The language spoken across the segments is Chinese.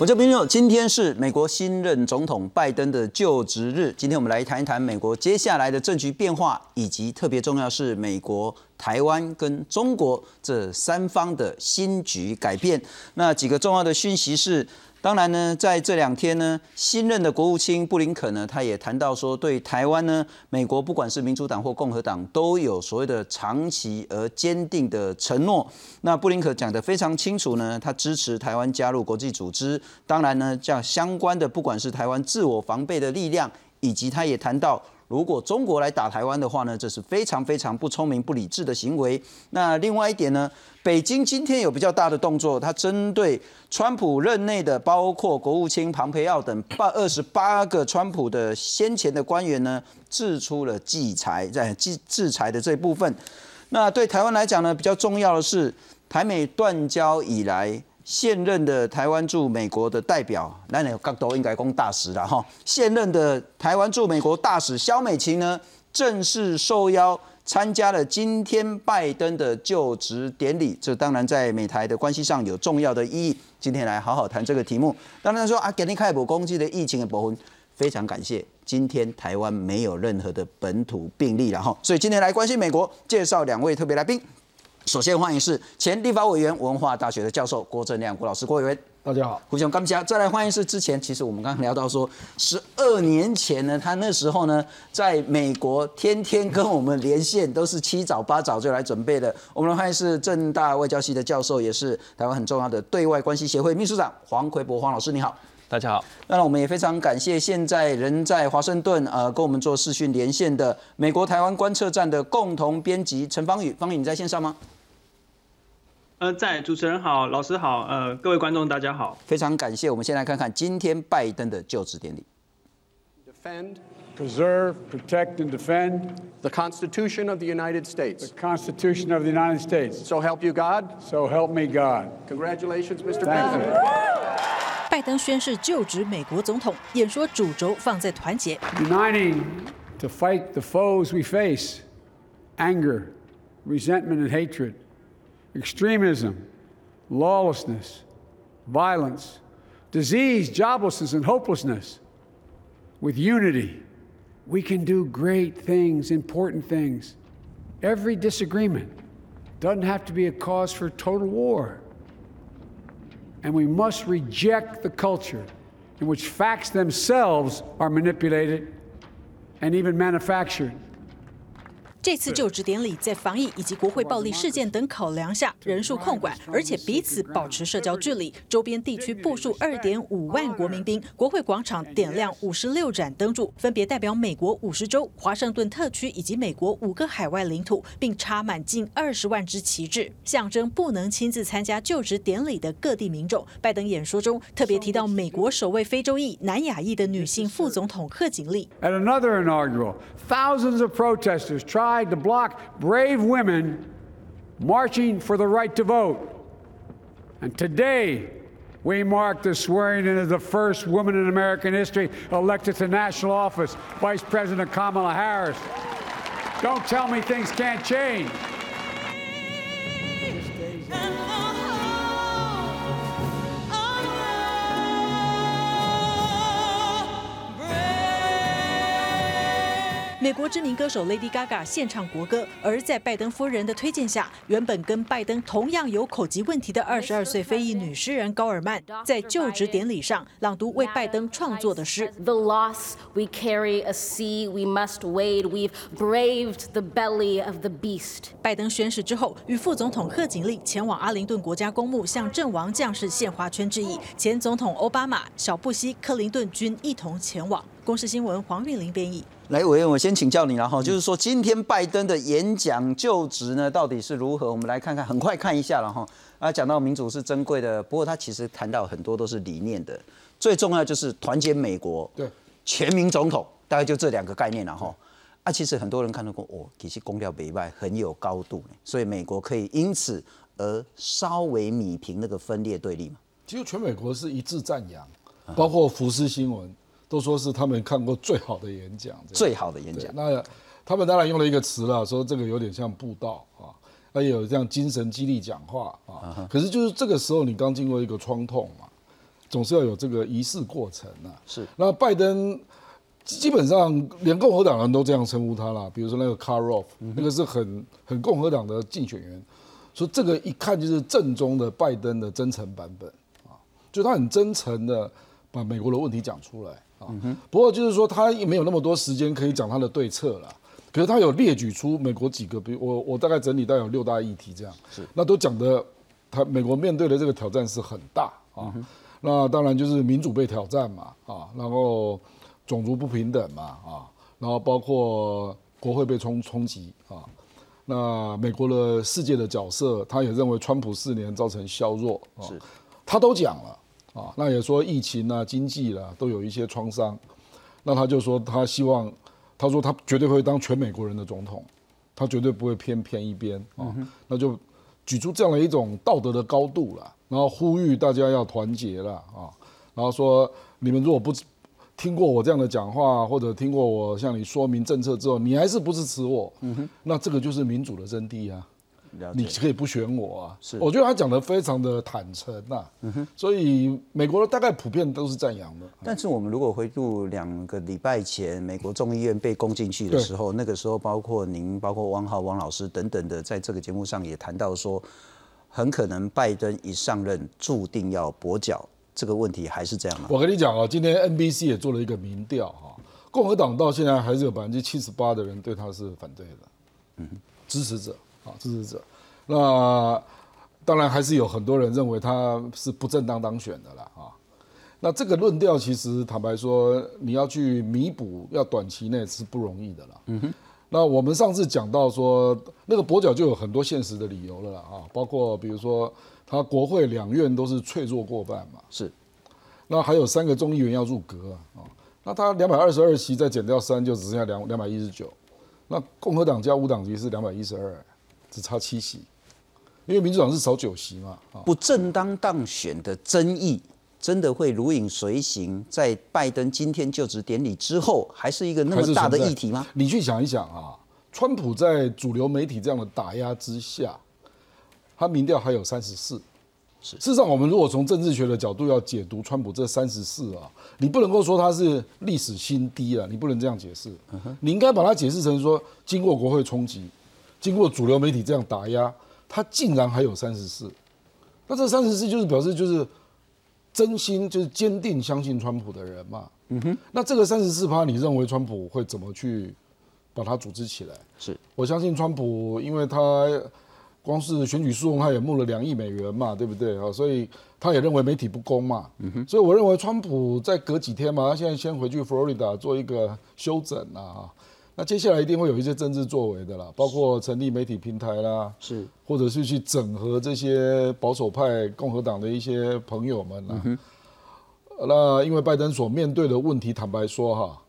我叫朋友，今天是美国新任总统拜登的就职日。今天我们来谈一谈美国接下来的政局变化，以及特别重要是美国、台湾跟中国这三方的新局改变。那几个重要的讯息是。当然呢，在这两天呢，新任的国务卿布林肯呢，他也谈到说，对台湾呢，美国不管是民主党或共和党，都有所谓的长期而坚定的承诺。那布林肯讲得非常清楚呢，他支持台湾加入国际组织。当然呢，这样相关的，不管是台湾自我防备的力量，以及他也谈到。如果中国来打台湾的话呢，这是非常非常不聪明、不理智的行为。那另外一点呢，北京今天有比较大的动作，它针对川普任内的，包括国务卿庞培奥等八二十八个川普的先前的官员呢，制出了制裁，在制制裁的这一部分。那对台湾来讲呢，比较重要的是，台美断交以来。现任的台湾驻美国的代表，那你角度应该讲大使了哈。现任的台湾驻美国大使肖美琴呢，正式受邀参加了今天拜登的就职典礼。这当然在美台的关系上有重要的意义。今天来好好谈这个题目。当然说啊，给你开普攻击的疫情的部分，非常感谢。今天台湾没有任何的本土病例了哈，所以今天来关心美国，介绍两位特别来宾。首先欢迎是前立法委员、文化大学的教授郭正亮郭老师，郭委员，大家好。胡兄刚加，再来欢迎是之前，其实我们刚刚聊到说，十二年前呢，他那时候呢，在美国天天跟我们连线，都是七早八早就来准备的。我们欢迎是正大外交系的教授，也是台湾很重要的对外关系协会秘书长黄奎博黄老师，你好，大家好。那我们也非常感谢现在人在华盛顿呃跟我们做视讯连线的美国台湾观测站的共同编辑陈芳宇，芳宇你在线上吗？呃，在主持人好，老师好，呃，各位观众大家好，非常感谢。我们先来看看今天拜登的就职典礼。Defend, preserve, protect, and defend the Constitution of the United States. the Constitution of the United States. So help you God. So help me God. Congratulations, Mr. President. 拜登宣誓就职美国总统，演说主轴放在团结，Uniting to fight the foes we face anger, resentment, and hatred, extremism, lawlessness, violence, disease, joblessness, and hopelessness. With unity, we can do great things, important things. Every disagreement doesn't have to be a cause for total war. And we must reject the culture in which facts themselves are manipulated and even manufactured. 这次就职典礼在防疫以及国会暴力事件等考量下，人数控管，而且彼此保持社交距离。周边地区部署二点五万国民兵，国会广场点亮五十六盏灯柱，分别代表美国五十州、华盛顿特区以及美国五个海外领土，并插满近二十万支旗帜，象征不能亲自参加就职典礼的各地民众。拜登演说中特别提到美国首位非洲裔、南亚裔的女性副总统贺锦丽。At another inaugural, thousands of protesters tried to block brave women marching for the right to vote. And today, we mark the swearing in of the first woman in American history elected to national office, Vice President Kamala Harris. Don't tell me things can't change. 美国知名歌手 Lady Gaga 献唱国歌，而在拜登夫人的推荐下，原本跟拜登同样有口疾问题的二十二岁非裔女诗人高尔曼，在就职典礼上朗读为拜登创作的诗。The loss we carry a sea we must wade. We've braved the belly of the beast. 拜登宣誓之后，与副总统贺锦丽前往阿灵顿国家公墓向阵亡将士献花圈致意。前总统奥巴马、小布希、克林顿均一同前往。公视新闻黄韵玲编译。来，委员，我先请教你了哈，就是说今天拜登的演讲就职呢，到底是如何？我们来看看，很快看一下了哈。啊，讲到民主是珍贵的，不过他其实谈到很多都是理念的，最重要就是团结美国，对，全民总统，大概就这两个概念了哈。啊，其实很多人看到过，哦，其实公调北外很有高度，所以美国可以因此而稍微弭平那个分裂对立嘛。其实全美国是一致赞扬，包括福斯新闻都说是他们看过最好的演讲。最好的演讲，那他们当然用了一个词了，说这个有点像布道啊，那也有这样精神激励讲话啊。可是就是这个时候，你刚经过一个创痛嘛，总是要有这个仪式过程啊。是，那拜登基本上连共和党人都这样称呼他了，比如说那个 CAR OFF，、那个是很很共和党的竞选员，说这个一看就是正宗的拜登的真诚版本啊，就他很真诚的把美国的问题讲出来啊。不过就是说他也没有那么多时间可以讲他的对策了。可是他有列举出美国几个，比如我我大概整理到有六大议题这样，是那都讲的，他美国面对的这个挑战是很大啊。那当然就是民主被挑战嘛啊，然后种族不平等嘛啊，然后包括国会被冲冲击啊。那美国的世界的角色，他也认为川普四年造成削弱啊，是他都讲了啊。那也说疫情啊、经济啦、都有一些创伤。那他就说他希望，他说他绝对会当全美国人的总统，他绝对不会偏偏一边啊。那就举出这样的一种道德的高度了，然后呼吁大家要团结了啊。然后说你们如果不听过我这样的讲话，或者听过我向你说明政策之后，你还是不支持我，那这个就是民主的真谛啊。你可以不选我啊，是。我觉得他讲的非常的坦诚呐、所以美国的大概普遍都是赞扬的。但是我们如果回顾两个礼拜前美国众议院被攻进去的时候，那个时候包括您、包括汪浩、汪老师等等的，在这个节目上也谈到说，很可能拜登一上任注定要跛脚，这个问题还是这样吗？我跟你讲啊，今天 NBC 也做了一个民调哈，共和党到现在还是有百分之七十八的人对他是反对的，嗯，支持者啊，支持者。那当然还是有很多人认为他是不正当当选的啦啊。那这个论调其实坦白说，你要去弥补，要短期内是不容易的啦。嗯哼。那我们上次讲到说，那个跛脚就有很多现实的理由了啦啊，包括比如说他国会两院都是脆弱过半嘛，是那还有三个众议员要入阁啊，哦那他两百二十二席再减掉三，就只剩下两两百一十九。那共和党加无党籍是两百一十二，只差七席，因为民主党是少九席嘛啊。不正当当选的争议，真的会如影随形，在拜登今天就职典礼之后，还是一个那还么大的议题吗？你去想一想啊，川普在主流媒体这样的打压之下，他民调还有三十四。事实上，我们如果从政治学的角度要解读川普这三十四啊，你不能够说他是历史新低啊，你不能这样解释。你应该把它解释成说，经过国会冲击，经过主流媒体这样打压，他竟然还有三十四。那这三十四就是表示就是真心就是坚定相信川普的人嘛。嗯哼。那这个三十四趴，你认为川普会怎么去把它组织起来？是我相信川普，因为他光是选举诉讼，他也募了两亿美元嘛，对不对啊？所以他也认为媒体不公嘛。嗯哼所以我认为川普再隔几天嘛，他现在先回去佛罗里达做一个休整啊。那接下来一定会有一些政治作为的啦，包括成立媒体平台啦，是或者是去整合这些保守派共和党的一些朋友们啦。那因为拜登所面对的问题，坦白说哈，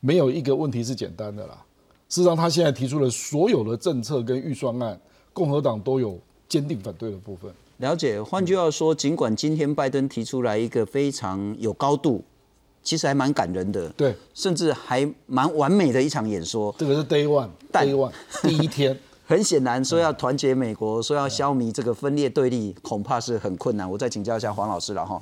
没有一个问题是简单的啦。事实上，他现在提出的所有的政策跟预算案，共和党都有坚定反对的部分。了解。换句话说，尽管今天拜登提出来一个非常有高度，其实还蛮感人的，对，甚至还蛮完美的一场演说。这个是 day one，day one 第一天。很显然，说要团结美国，说要消弭这个分裂对立，恐怕是很困难。我再请教一下黄老师了哈。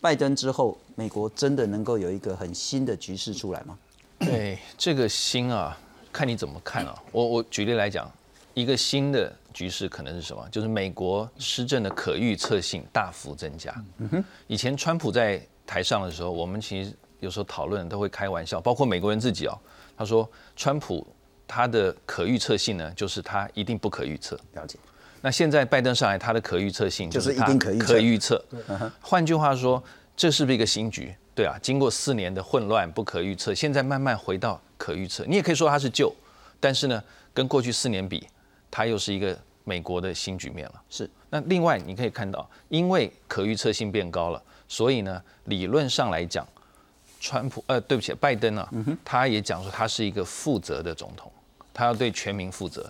拜登之后，美国真的能够有一个很新的局势出来吗？对这个新啊，看你怎么看啊。我我举例来讲，一个新的局势可能是什么？就是美国施政的可预测性大幅增加。嗯哼，以前川普在台上的时候，我们其实有时候讨论都会开玩笑，包括美国人自己哦。他说，川普他的可预测性呢，就是他一定不可预测。了解。那现在拜登上来，他的可预测性就是他一定可预测可预测。换句话说，这是不是一个新局？对啊，经过四年的混乱、不可预测，现在慢慢回到可预测。你也可以说它是旧，但是呢，跟过去四年比，它又是一个美国的新局面了。是。那另外你可以看到，因为可预测性变高了，所以呢，理论上来讲，川普呃，对不起，拜登啊，他也讲说他是一个负责的总统，他要对全民负责。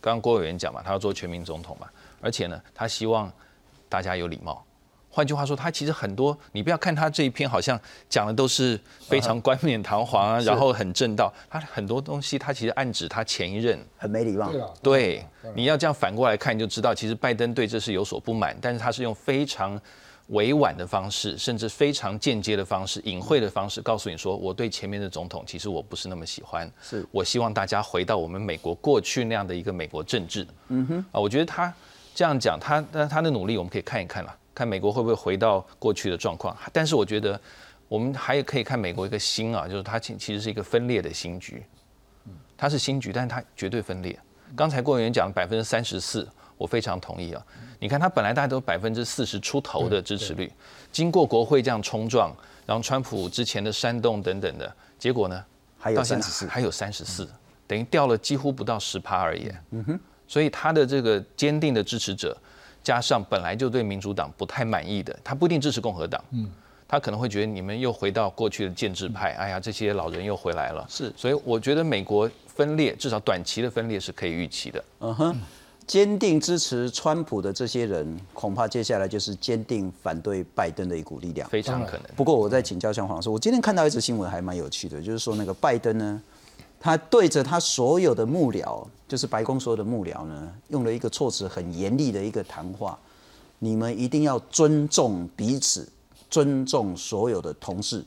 刚刚郭委员讲嘛，他要做全民总统嘛，而且呢，他希望大家有礼貌。换句话说，他其实很多，你不要看他这一篇好像讲的都是非常冠冕堂皇啊，然后很正道，他很多东西他其实暗指他前一任很没礼貌。对啊，对，你要这样反过来看，你就知道其实拜登对这是有所不满，但是他是用非常委婉的方式，甚至非常间接的方式、隐晦的方式，告诉你说，我对前面的总统其实我不是那么喜欢，是我希望大家回到我们美国过去那样的一个美国政治。嗯哼，啊，我觉得他这样讲，他他他的努力我们可以看一看了，看美国会不会回到过去的状况。但是我觉得我们还可以看美国一个新啊，就是它其其实是一个分裂的新局，它是新局，但是它绝对分裂。刚才郭委员讲百分之三十四，我非常同意啊。你看他本来大概都百分之四十出头的支持率，经过国会这样冲撞，然后川普之前的煽动等等的结果呢，还有三十四还有三十四，等于掉了几乎不到十趴而已。嗯哼，所以他的这个坚定的支持者，加上本来就对民主党不太满意的，他不一定支持共和党。嗯。他可能会觉得你们又回到过去的建制派，哎呀，这些老人又回来了。是所以我觉得美国分裂，至少短期的分裂是可以预期的。嗯哼，坚定支持川普的这些人，恐怕接下来就是坚定反对拜登的一股力量。非常可能。不过我在请教向黄老师，我今天看到一则新闻还蛮有趣的，就是说那个拜登呢，他对着他所有的幕僚，就是白宫所有的幕僚呢，用了一个措辞很严厉的一个谈话，你们一定要尊重彼此，尊重所有的同事，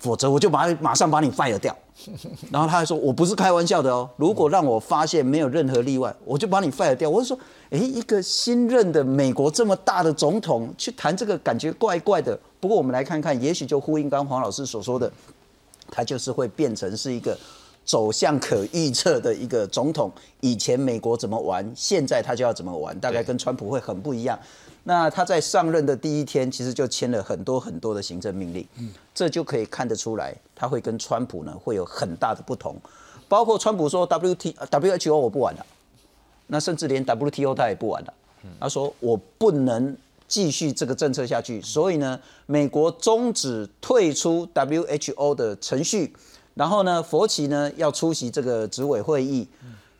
否则我就把马上把你 fire 掉。然后他还说：“我不是开玩笑的哦，如果让我发现没有任何例外，我就把你 fire 掉。”我就说：“诶，一个新任的美国这么大的总统去谈这个，感觉怪怪的。”不过我们来看看，也许就呼应刚刚黄老师所说的，他就是会变成是一个走向可预测的一个总统。以前美国怎么玩，现在他就要怎么玩，大概跟川普会很不一样。那他在上任的第一天，其实就签了很多很多的行政命令，这就可以看得出来，他会跟川普呢会有很大的不同。包括川普说 W T W H O 我不玩了，那甚至连 WTO 他也不玩了。他说我不能继续这个政策下去，所以呢，美国终止退出 WHO 的程序，然后呢，佛奇呢要出席这个执委会议。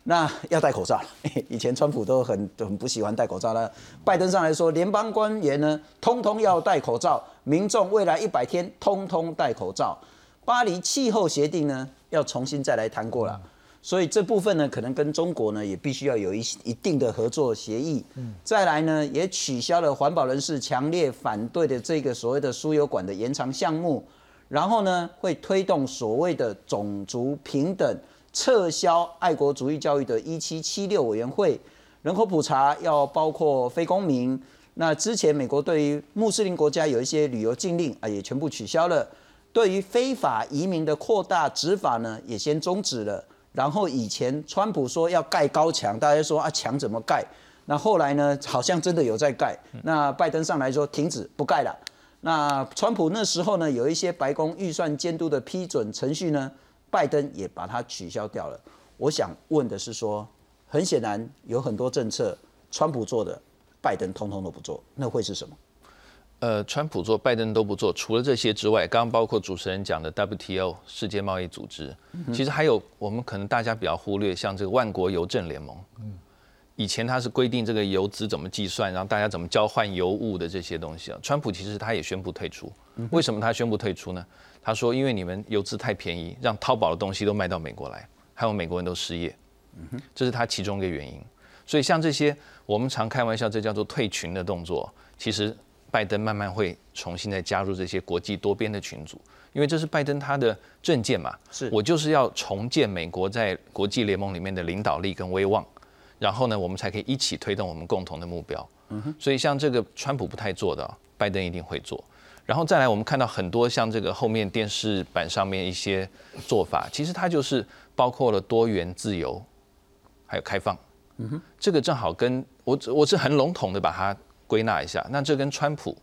那要戴口罩了。以前川普都很很不喜欢戴口罩了。拜登上来说，联邦官员呢，通通要戴口罩，民众未来一百天通通戴口罩。巴黎气候协定呢，要重新再来谈过了。所以这部分呢，可能跟中国呢，也必须要有一一定的合作协议。再来呢，也取消了环保人士强烈反对的这个所谓的输油管的延长项目。然后呢，会推动所谓的种族平等。撤销爱国主义教育的一七七六委员会，人口普查要包括非公民。那之前美国对于穆斯林国家有一些旅游禁令啊，也全部取消了。对于非法移民的扩大执法呢，也先终止了。然后以前川普说要盖高墙，大家说啊墙怎么盖？那后来呢，好像真的有在盖。那拜登上来说停止不盖了。那川普那时候呢，有一些白宫预算监督的批准程序呢。拜登也把它取消掉了。我想问的是说，很显然有很多政策，川普做的，拜登通通都不做，那会是什么？呃，川普做，拜登都不做。除了这些之外，刚刚包括主持人讲的 WTO 世界贸易组织，其实还有我们可能大家比较忽略，像这个万国邮政联盟。嗯，以前它是规定这个邮资怎么计算，然后大家怎么交换邮物的这些东西啊。川普其实他也宣布退出。为什么他宣布退出呢？他说：“因为你们游资太便宜，让淘宝的东西都卖到美国来，还有美国人都失业，这是他其中一个原因。所以像这些，我们常开玩笑，这叫做退群的动作。其实拜登慢慢会重新再加入这些国际多边的群组，因为这是拜登他的政见嘛。是我就是要重建美国在国际联盟里面的领导力跟威望，然后呢，我们才可以一起推动我们共同的目标。所以像这个川普不太做的，拜登一定会做。”然后再来，我们看到很多像这个后面电视版上面一些做法，其实它就是包括了多元、自由，还有开放。嗯哼，这个正好跟我我是很笼统的把它归纳一下。那这跟川普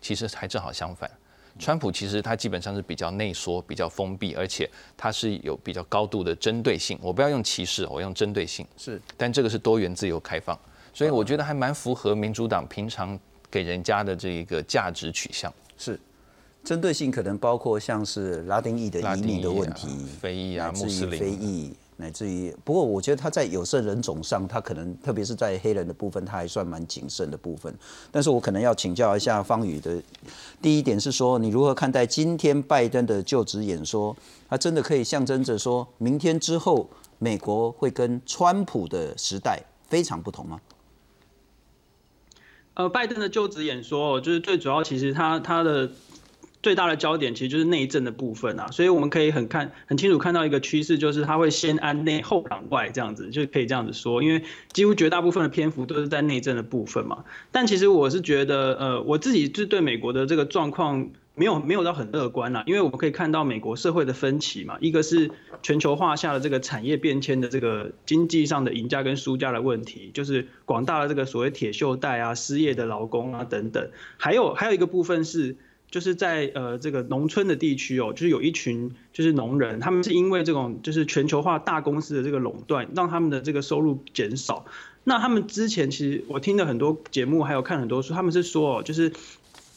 其实还正好相反。川普其实他基本上是比较内缩、比较封闭，而且他是有比较高度的针对性。我不要用歧视，我用针对性。是，但这个是多元、自由、开放，所以我觉得还蛮符合民主党平常给人家的这一个价值取向。是，针对性可能包括像是拉丁裔的移民的问题，非裔啊，穆斯林非裔，乃至于不过我觉得他在有色人种上，他可能特别是在黑人的部分，他还算蛮谨慎的部分。但是我可能要请教一下方宇的，第一点是说，你如何看待今天拜登的就职演说？他真的可以象征着说明天之后，美国会跟川普的时代非常不同吗？呃，拜登的就职演说，就是最主要，其实他他的最大的焦点其实就是内政的部分啊，所以我们可以很看很清楚看到一个趋势，就是他会先安内后攘外这样子，就可以这样子说，因为几乎绝大部分的篇幅都是在内政的部分嘛。但其实我是觉得，呃，我自己就对美国的这个状况。没有没有到很乐观啦，因为我们可以看到美国社会的分歧嘛，一个是全球化下的这个产业变迁的这个经济上的赢家跟输家的问题，就是广大的这个所谓铁锈带啊、失业的劳工啊等等，还有还有一个部分是就是在呃这个农村的地区哦，就是有一群就是农人，他们是因为这种就是全球化大公司的这个垄断，让他们的这个收入减少。那他们之前其实我听了很多节目，还有看很多书，他们是说哦，就是。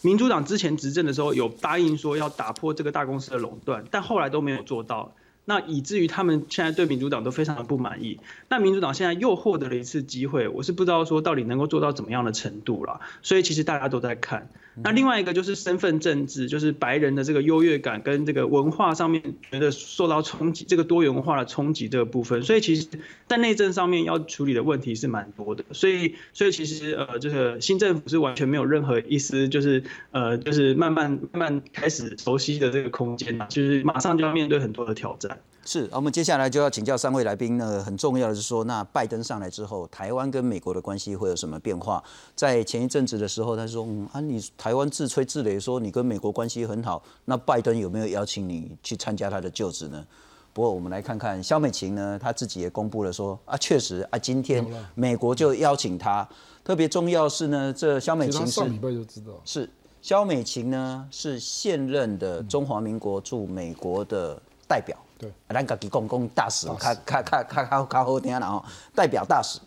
民主党之前执政的时候有答应说要打破这个大公司的垄断，但后来都没有做到，那以至于他们现在对民主党都非常的不满意。那民主党现在又获得了一次机会，我是不知道说到底能够做到怎么样的程度了。所以其实大家都在看。那另外一个就是身份政治，就是白人的这个优越感跟这个文化上面觉得受到冲击，这个多元化的冲击这个部分。所以其实，在内政上面要处理的问题是蛮多的。所以，所以其实呃，这个新政府是完全没有任何一丝就是呃，就是慢慢慢慢开始熟悉的这个空间呐，就是马上就要面对很多的挑战。是，我们接下来就要请教三位来宾呢。很重要的是说，那拜登上来之后，台湾跟美国的关系会有什么变化？在前一阵子的时候，他说：“嗯啊，你台湾自吹自擂说你跟美国关系很好，那拜登有没有邀请你去参加他的就职呢？”不过我们来看看肖美琴呢，她自己也公布了说：“啊，确实啊，今天美国就邀请他。特别重要是呢，这肖美琴上礼拜就知道是肖美琴呢是现任的中华民国驻美国的代表。”对，咱家己公共大使，卡卡卡卡卡卡好听然后代表大使，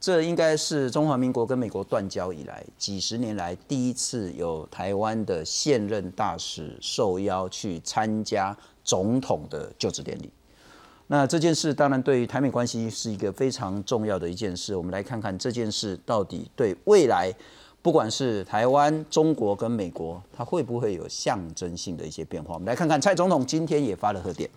这应该是中华民国跟美国断交以来几十年来第一次有台湾的现任大使受邀去参加总统的就职典礼。那这件事当然对于台美关系是一个非常重要的一件事。我们来看看这件事到底对未来，不管是台湾、中国跟美国，它会不会有象征性的一些变化？我们来看看蔡总统今天也发了贺电。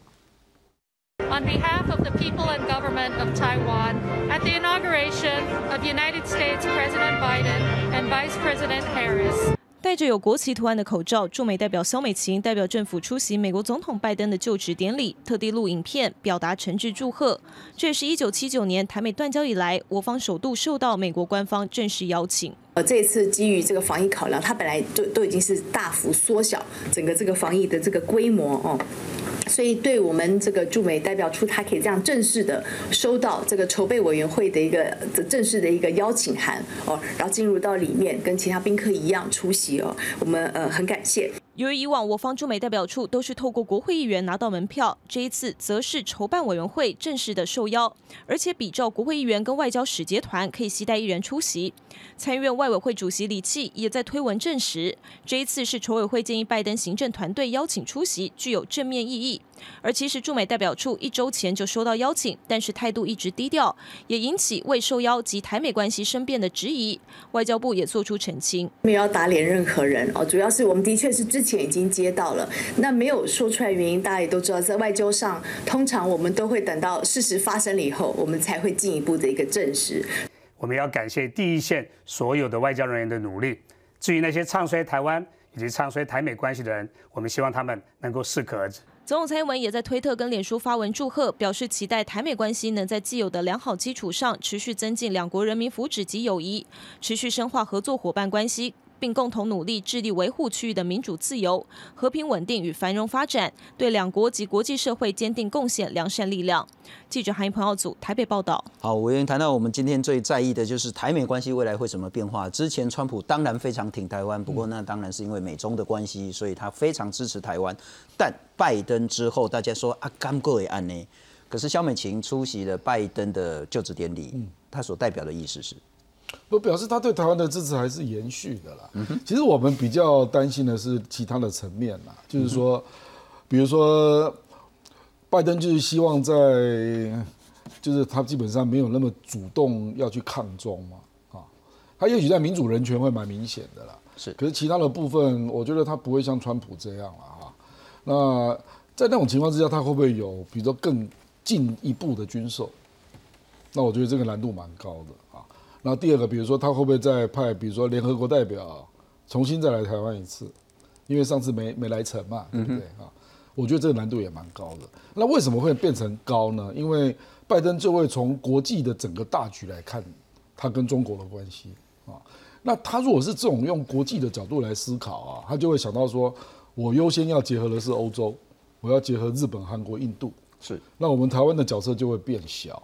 On behalf of the people and government of Taiwan at the inauguration of United States President Biden and Vice President Harris. 戴着有国旗图案的口罩，驻美代表肖美琴代表政府出席美国总统拜登的就职典礼，特地录影片表达诚挚祝贺。这也是一九七九年台美断交以来，我方首度受到美国官方正式邀请。呃，这次基于这个防疫考量，它本来都都已经是大幅缩小整个这个防疫的这个规模哦。所以，对我们这个驻美代表处，他可以这样正式的收到这个筹备委员会的一个正式的一个邀请函哦，然后进入到里面，跟其他宾客一样出席哦，我们呃很感谢。由于以往我方驻美代表处都是透过国会议员拿到门票，这一次则是筹办委员会正式的受邀，而且比照国会议员跟外交使节团可以携带一人出席。参议院外委会主席李契也在推文证实，这一次是筹委会建议拜登行政团队邀请出席，具有正面意义。而其实驻美代表处一周前就收到邀请，但是态度一直低调，也引起未受邀及台美关系生变的质疑。外交部也做出澄清，没有要打脸任何人哦，主要是我们的确是之前已经接到了，那没有说出来原因，大家也都知道，在外交上通常我们都会等到事实发生了以后，我们才会进一步的一个证实。我们要感谢第一线所有的外交人员的努力。至于那些唱衰台湾以及唱衰台美关系的人，我们希望他们能够适可而止。总统蔡英文也在推特跟脸书发文祝贺，表示期待台美关系能在既有的良好基础上，持续增进两国人民福祉及友谊，持续深化合作伙伴关系。并共同努力，致力维护区域的民主、自由、和平、稳定与繁荣发展，对两国及国际社会坚定贡献良善力量。记者韩一鹏耀组台北报道。好，委员谈到我们今天最在意的就是台美关系未来会怎么变化。之前川普当然非常挺台湾，不过那当然是因为美中的关系，所以他非常支持台湾。但拜登之后，大家说啊，刚过也案呢？可是肖美琴出席了拜登的就职典礼，他所代表的意思是。我表示他对台湾的支持还是延续的啦。其实我们比较担心的是其他的层面啦，就是说，比如说，拜登就是希望在，就是他基本上没有那么主动要去抗中嘛，啊，他也许在民主人权会蛮明显的啦。是，可是其他的部分，我觉得他不会像川普这样了哈。那在那种情况之下，他会不会有比如说更进一步的军售？那我觉得这个难度蛮高的啊。然后第二个，比如说他会不会再派，比如说联合国代表重新再来台湾一次，因为上次没没来成嘛，对不对啊？我觉得这个难度也蛮高的。那为什么会变成高呢？因为拜登就会从国际的整个大局来看他跟中国的关系啊。那他如果是这种用国际的角度来思考啊，他就会想到说，我优先要结合的是欧洲，我要结合日本、韩国、印度。是，那我们台湾的角色就会变小。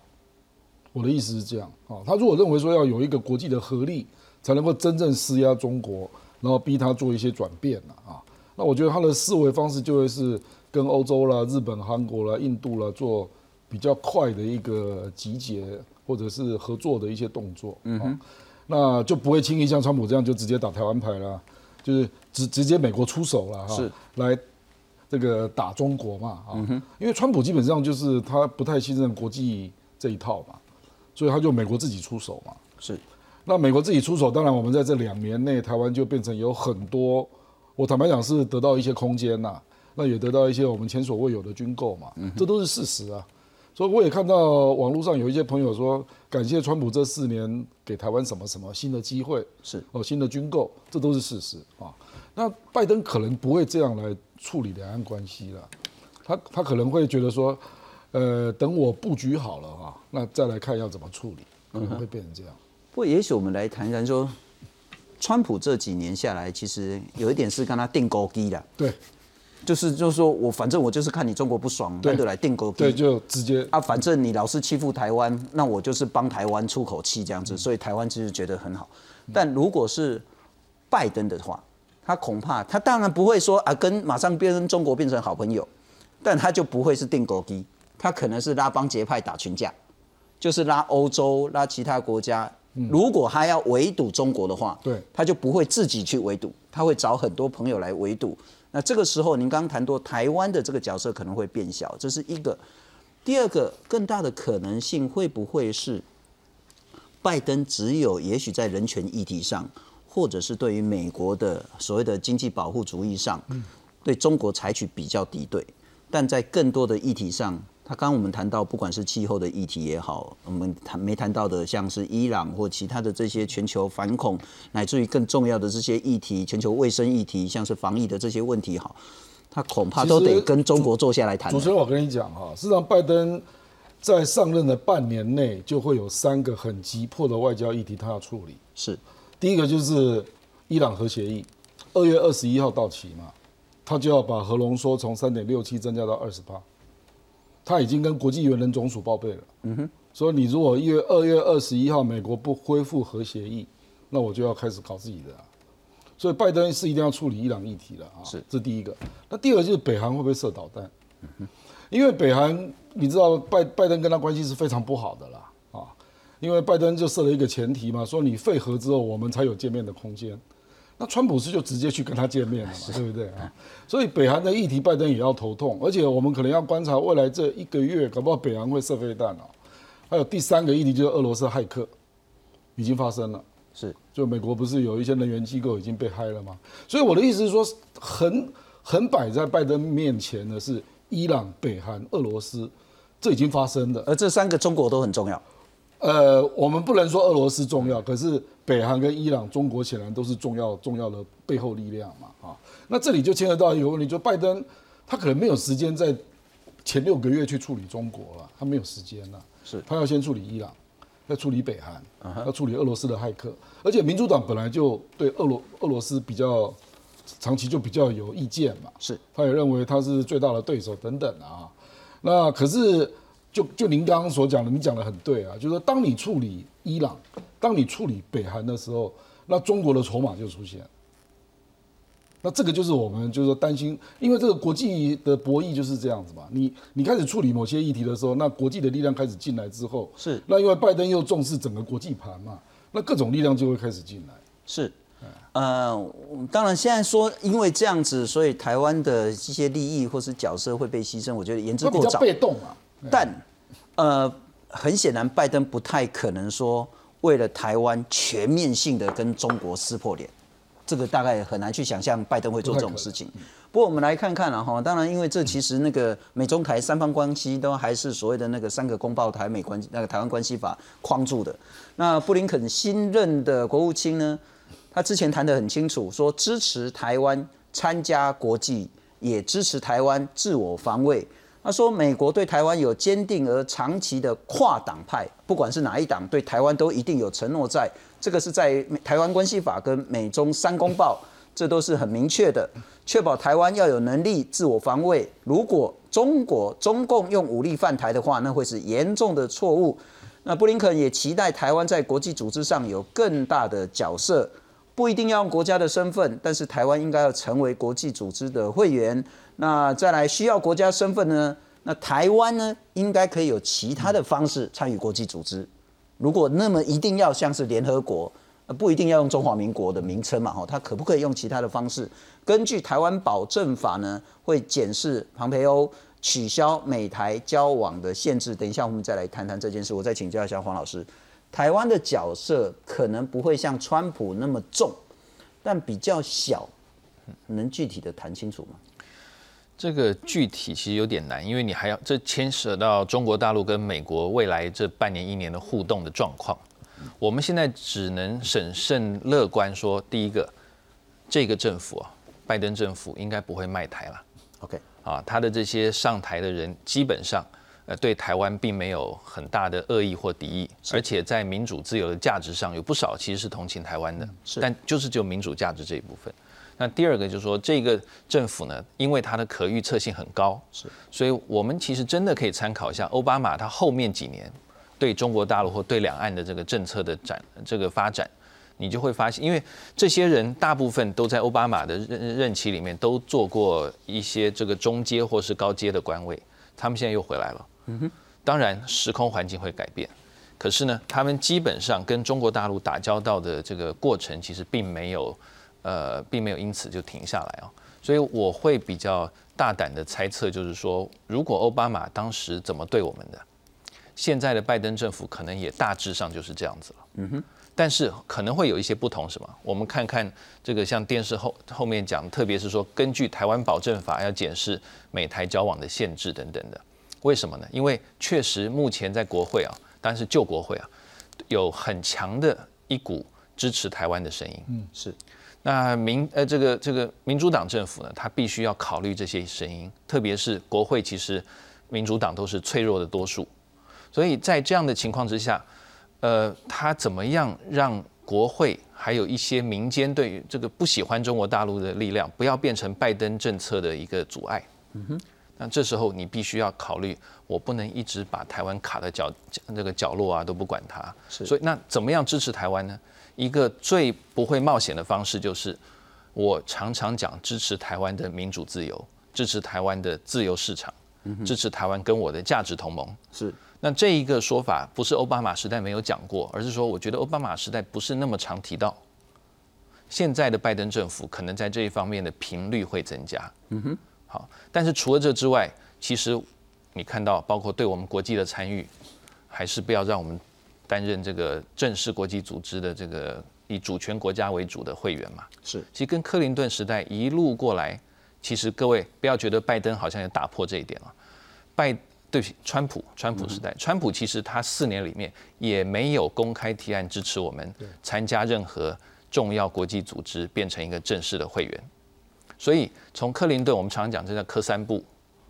我的意思是这样啊，他如果认为说要有一个国际的合力，才能够真正施压中国，然后逼他做一些转变了啊，那我觉得他的思维方式就会是跟欧洲啦、日本、韩国啦、印度啦做比较快的一个集结或者是合作的一些动作，嗯哼，那就不会轻易像川普这样就直接打台湾牌了，就是直直接美国出手了哈，是来这个打中国嘛啊，因为川普基本上就是他不太信任国际这一套嘛。所以他就美国自己出手嘛，是。那美国自己出手，当然我们在这两年内，台湾就变成有很多，我坦白讲是得到一些空间呐，那也得到一些我们前所未有的军购嘛，这都是事实啊。所以我也看到网络上有一些朋友说，感谢川普这四年给台湾什么什么新的机会，是哦，新的军购，这都是事实啊。那拜登可能不会这样来处理两岸关系了，他他可能会觉得说。呃，等我布局好了哈，那再来看要怎么处理，可能会变成这样。不过，也许我们来谈谈说，川普这几年下来，其实有一点是跟他定勾机的。对，就是就是说我反正我就是看你中国不爽，那就来定勾机。对，就直接啊，反正你老是欺负台湾，那我就是帮台湾出口气这样子，所以台湾其实觉得很好。但如果是拜登的话，他恐怕他当然不会说啊，跟马上变成中国变成好朋友，但他就不会是定勾机。他可能是拉帮结派打群架，就是拉欧洲、拉其他国家。如果他要围堵中国的话，对，他就不会自己去围堵，他会找很多朋友来围堵。那这个时候，您刚刚谈到台湾的这个角色可能会变小，这是一个。第二个更大的可能性会不会是，拜登只有也许在人权议题上，或者是对于美国的所谓的经济保护主义上，对中国采取比较敌对，但在更多的议题上。他刚刚我们谈到，不管是气候的议题也好，我们谈没谈到的，像是伊朗或其他的这些全球反恐，乃至于更重要的这些议题，全球卫生议题，像是防疫的这些问题，好，他恐怕都得跟中国坐下来谈。主持人，我跟你讲哈，事实上，拜登在上任的半年内就会有三个很急迫的外交议题，他要处理。是，第一个就是伊朗核协议，二月二十一号到期嘛，他就要把核浓缩从三点六七增加到二十八。他已经跟国际原人总署报备了，嗯哼，说你如果一月二月二十一号美国不恢复核协议，那我就要开始搞自己的。所以拜登是一定要处理伊朗议题的啊，是，这第一个。那第二就是北韩会不会射导弹？嗯哼，因为北韩你知道拜拜登跟他关系是非常不好的啦，啊，因为拜登就设了一个前提嘛，说你废核之后我们才有见面的空间。那川普是就直接去跟他见面了嘛，对不对啊？所以北韩的议题，拜登也要头痛，而且我们可能要观察未来这一个月，搞不好北韩会射飞弹哦。还有第三个议题就是俄罗斯骇客，已经发生了，是，就美国不是有一些能源机构已经被害了吗？所以我的意思是说，很很摆在拜登面前的是伊朗、北韩、俄罗斯，这已经发生的，而这三个中国都很重要。呃，我们不能说俄罗斯重要，可是北韩跟伊朗、中国显然都是重要重要的背后力量嘛，啊，那这里就牵扯到一个问题，就拜登他可能没有时间在前六个月去处理中国了，他没有时间了，是。他要先处理伊朗，要处理北韩，要处理俄罗斯的骇客，而且民主党本来就对俄罗俄罗斯比较长期就比较有意见嘛，是，他也认为他是最大的对手等等啊，那可是。就就您刚刚所讲的，你讲的很对啊，就是说，当你处理伊朗，当你处理北韩的时候，那中国的筹码就出现。那这个就是我们就是说担心，因为这个国际的博弈就是这样子嘛。你你开始处理某些议题的时候，那国际的力量开始进来之后，是那因为拜登又重视整个国际盘嘛，那各种力量就会开始进来。是，呃，当然现在说因为这样子，所以台湾的一些利益或是角色会被牺牲，我觉得言之过早。被动啊。但，呃，很显然，拜登不太可能说为了台湾全面性的跟中国撕破脸，这个大概很难去想象拜登会做这种事情。不过我们来看看了哈，当然因为这其实那个美中台三方关系都还是所谓的那个三个公报台美关那个台湾关系法框住的。那布林肯新任的国务卿呢，他之前谈得很清楚，说支持台湾参加国际，也支持台湾自我防卫。他说美国对台湾有坚定而长期的跨党派，不管是哪一党对台湾都一定有承诺，在这个是在台湾关系法跟美中三公报。这都是很明确的，确保台湾要有能力自我防卫。如果中国中共用武力犯台的话，那会是严重的错误。那布林肯也期待台湾在国际组织上有更大的角色，不一定要用国家的身份，但是台湾应该要成为国际组织的会员。那再来需要国家身份呢？那台湾呢，应该可以有其他的方式参与国际组织。如果那么一定要像是联合国？不一定要用中华民国的名称嘛，哈，他可不可以用其他的方式？根据台湾保证法呢，会检视庞培欧取消美台交往的限制。等一下我们再来谈谈这件事。我再请教一下黄老师，台湾的角色可能不会像川普那么重，但比较小，能具体的谈清楚吗？这个具体其实有点难，因为你还要这牵涉到中国大陆跟美国未来这半年一年的互动的状况。我们现在只能审慎乐观说，第一个，这个政府啊，拜登政府应该不会卖台了。OK，啊，他的这些上台的人基本上，呃，对台湾并没有很大的恶意或敌意，而且在民主自由的价值上有不少其实是同情台湾的，但就是就民主价值这一部分。那第二个就是说，这个政府呢，因为它的可预测性很高，是，所以我们其实真的可以参考一下奥巴马他后面几年。对中国大陆或对两岸的这个政策的展这个发展，你就会发现，因为这些人大部分都在奥巴马的任任期里面都做过一些这个中阶或是高阶的官位，他们现在又回来了。嗯哼，当然时空环境会改变，可是呢，他们基本上跟中国大陆打交道的这个过程，其实并没有呃，并没有因此就停下来啊。所以我会比较大胆的猜测，就是说，如果奥巴马当时怎么对我们的？现在的拜登政府可能也大致上就是这样子了，嗯哼，但是可能会有一些不同，什么？我们看看这个，像电视后后面讲，特别是说根据台湾保证法要检视美台交往的限制等等的，为什么呢？因为确实目前在国会啊，当然是旧国会啊，有很强的一股支持台湾的声音，嗯，是。那民呃这个这个民主党政府呢，他必须要考虑这些声音，特别是国会其实民主党都是脆弱的多数。所以在这样的情况之下，呃，他怎么样让国会还有一些民间对于这个不喜欢中国大陆的力量，不要变成拜登政策的一个阻碍？嗯哼。那这时候你必须要考虑，我不能一直把台湾卡在角这个角落啊，都不管它。是。所以那怎么样支持台湾呢？一个最不会冒险的方式就是，我常常讲支持台湾的民主自由，支持台湾的自由市场，支持台湾跟我的价值同盟。是。那这一个说法不是奥巴马时代没有讲过，而是说我觉得奥巴马时代不是那么常提到。现在的拜登政府可能在这一方面的频率会增加。嗯哼。好，但是除了这之外，其实你看到包括对我们国际的参与，还是不要让我们担任这个正式国际组织的这个以主权国家为主的会员嘛。是。其实跟克林顿时代一路过来，其实各位不要觉得拜登好像也打破这一点了。拜。对不起，川普，川普时代，川普其实他四年里面也没有公开提案支持我们参加任何重要国际组织，变成一个正式的会员。所以从克林顿，我们常常讲这叫“科三部”，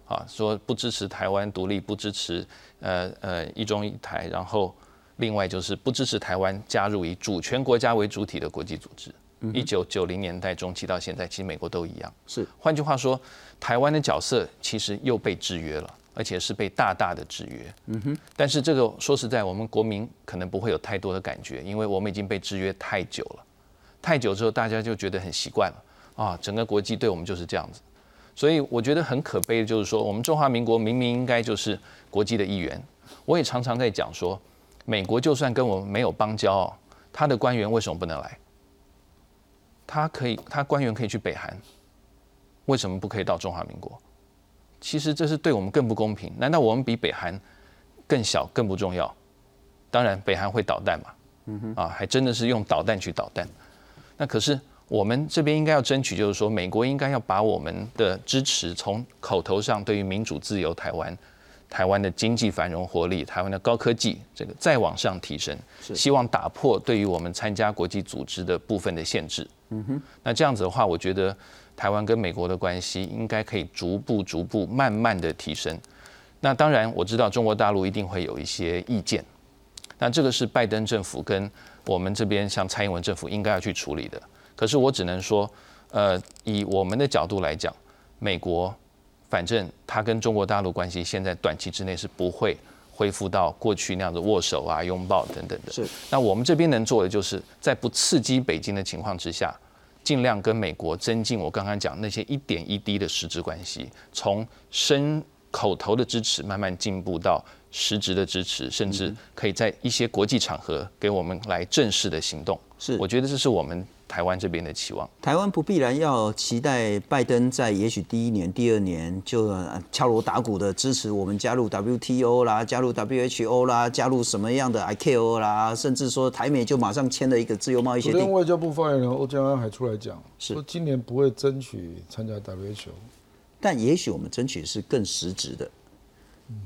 啊，说不支持台湾独立，不支持呃呃一中一台，然后另外就是不支持台湾加入以主权国家为主体的国际组织。一九九零年代中期到现在，其实美国都一样。是，换句话说，台湾的角色其实又被制约了。而且是被大大的制约，嗯哼。但是这个说实在，我们国民可能不会有太多的感觉，因为我们已经被制约太久了，太久之后大家就觉得很习惯了啊。整个国际对我们就是这样子，所以我觉得很可悲的就是说，我们中华民国明明应该就是国际的一员。我也常常在讲说，美国就算跟我们没有邦交，他的官员为什么不能来？他可以，他官员可以去北韩，为什么不可以到中华民国？其实这是对我们更不公平。难道我们比北韩更小、更不重要？当然，北韩会导弹嘛，啊，还真的是用导弹去导弹。那可是我们这边应该要争取，就是说，美国应该要把我们的支持从口头上对于民主自由台湾、台湾的经济繁荣活力、台湾的高科技这个再往上提升，希望打破对于我们参加国际组织的部分的限制。嗯哼，那这样子的话，我觉得台湾跟美国的关系应该可以逐步、逐步、慢慢的提升。那当然，我知道中国大陆一定会有一些意见，那这个是拜登政府跟我们这边像蔡英文政府应该要去处理的。可是我只能说，呃，以我们的角度来讲，美国反正他跟中国大陆关系现在短期之内是不会恢复到过去那样的握手啊、拥抱等等的。是。那我们这边能做的，就是在不刺激北京的情况之下，尽量跟美国增进我刚刚讲那些一点一滴的实质关系，从深口头的支持慢慢进步到实质的支持，甚至可以在一些国际场合给我们来正式的行动。是。我觉得这是我们。台湾这边的期望，台湾不必然要期待拜登在也许第一年、第二年就敲锣打鼓的支持我们加入 WTO 啦，加入 WHO 啦，加入什么样的 ICAO 啦，甚至说台美就马上签了一个自由贸易协定。外交部发言人欧江安还出来讲，说今年不会争取参加 WHO，但也许我们争取是更实质的，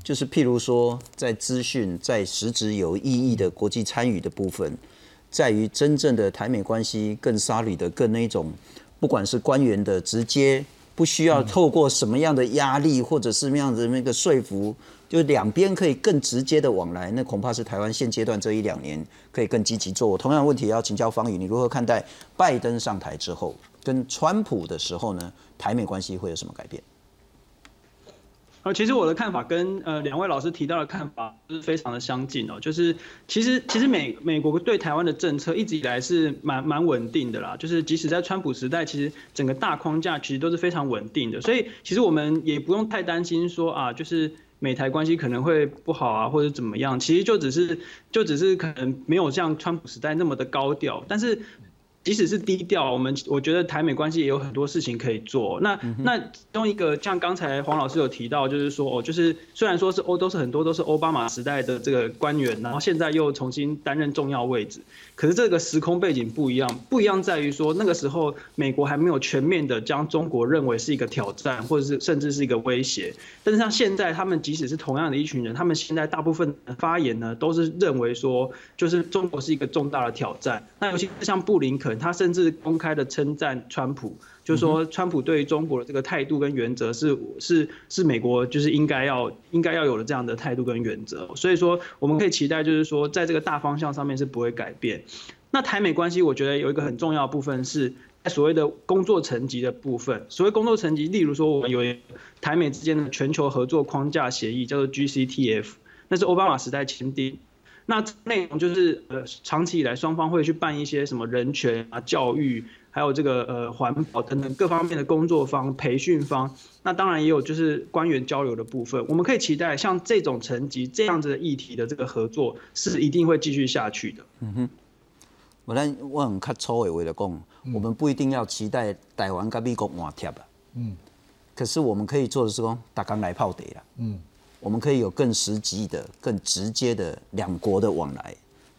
就是譬如说在资讯、在实质有意义的国际参与的部分。在于真正的台美关系更沙里的更那种，不管是官员的直接，不需要透过什么样的压力或者是什么样的那个说服，就两边可以更直接的往来，那恐怕是台湾现阶段这一两年可以更积极做。同样问题要请教方宇，你如何看待拜登上台之后跟川普的时候呢？台美关系会有什么改变？呃，其实我的看法跟呃两位老师提到的看法是非常的相近哦。就是其实其实美美国对台湾的政策一直以来是蛮蛮稳定的啦。就是即使在川普时代，其实整个大框架其实都是非常稳定的。所以其实我们也不用太担心说啊，就是美台关系可能会不好啊，或者怎么样。其实就只是就只是可能没有像川普时代那么的高调，但是。即使是低调，我们我觉得台美关系也有很多事情可以做。那那其中一个，像刚才黄老师有提到，就是说哦，就是虽然说是欧都是很多都是奥巴马时代的这个官员，然后现在又重新担任重要位置，可是这个时空背景不一样，不一样在于说那个时候美国还没有全面的将中国认为是一个挑战，或者是甚至是一个威胁。但是像现在，他们即使是同样的一群人，他们现在大部分发言呢，都是认为说，就是中国是一个重大的挑战。那尤其是像布林肯。他甚至公开的称赞川普，就是说川普对中国的这个态度跟原则是是是美国就是应该要应该要有的这样的态度跟原则。所以说我们可以期待，就是说在这个大方向上面是不会改变。那台美关系，我觉得有一个很重要的部分是所谓的工作层级的部分。所谓工作层级，例如说我们有台美之间的全球合作框架协议，叫做 GCTF，那是奥巴马时代签订。那内容就是呃，长期以来双方会去办一些什么人权啊、教育，还有这个呃环保等等各方面的工作方、培训方。那当然也有就是官员交流的部分。我们可以期待像这种层级这样子的议题的这个合作是一定会继续下去的。嗯哼，我咱我很较粗的话来讲，我们不一定要期待台湾跟美国换贴啊。嗯，可是我们可以做的是讲，大家来泡茶啦。嗯。我们可以有更实际的、更直接的两国的往来，